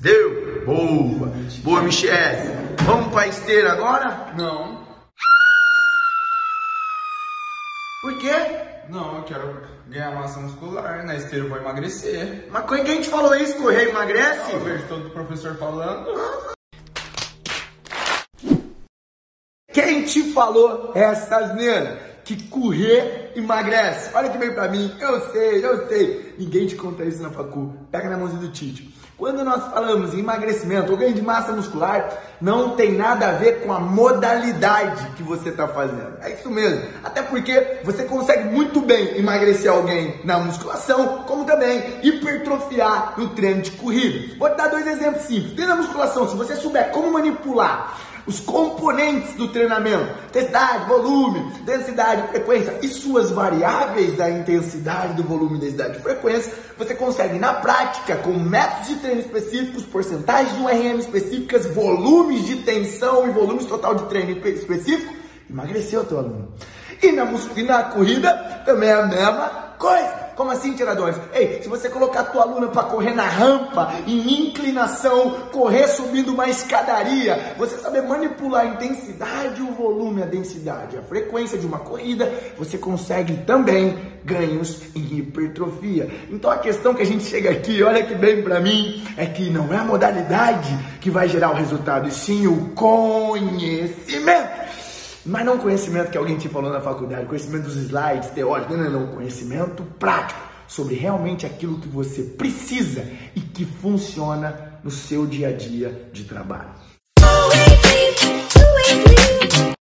Deu? Boa. Boa, Michele. Vamos pra esteira agora? Não. Por quê? Não, eu quero ganhar massa muscular. Na esteira eu vou emagrecer. Mas quem te falou isso? Correr emagrece? Eu vejo todo professor falando. Quem te falou essa asneira? Que correr emagrece. Olha que vem pra mim. Eu sei, eu sei. Ninguém te conta isso na facu. Pega na mãozinha do Tite. Quando nós falamos em emagrecimento ou ganho de massa muscular, não tem nada a ver com a modalidade que você está fazendo. É isso mesmo. Até porque você consegue muito bem emagrecer alguém na musculação, como também hipertrofiar no treino de corrida. Vou te dar dois exemplos simples. Dentro da musculação, se você souber como manipular os componentes do treinamento, intensidade, volume, densidade, frequência e suas variáveis da intensidade, do volume, densidade e frequência, você consegue na prática, com métodos de treino específicos, porcentagens de um RM específicas, volumes de tensão e volumes total de treino específico, emagrecer o teu aluno. E na, e na corrida também é a mesma coisa. Como assim, tiradores? Ei, se você colocar a tua aluna para correr na rampa, em inclinação, correr subindo uma escadaria, você saber manipular a intensidade, o volume, a densidade, a frequência de uma corrida, você consegue também ganhos em hipertrofia. Então a questão que a gente chega aqui, olha que bem para mim, é que não é a modalidade que vai gerar o resultado, e sim o conhecimento. Mas não conhecimento que alguém te falou na faculdade, conhecimento dos slides teóricos, não, não, não, conhecimento prático sobre realmente aquilo que você precisa e que funciona no seu dia a dia de trabalho.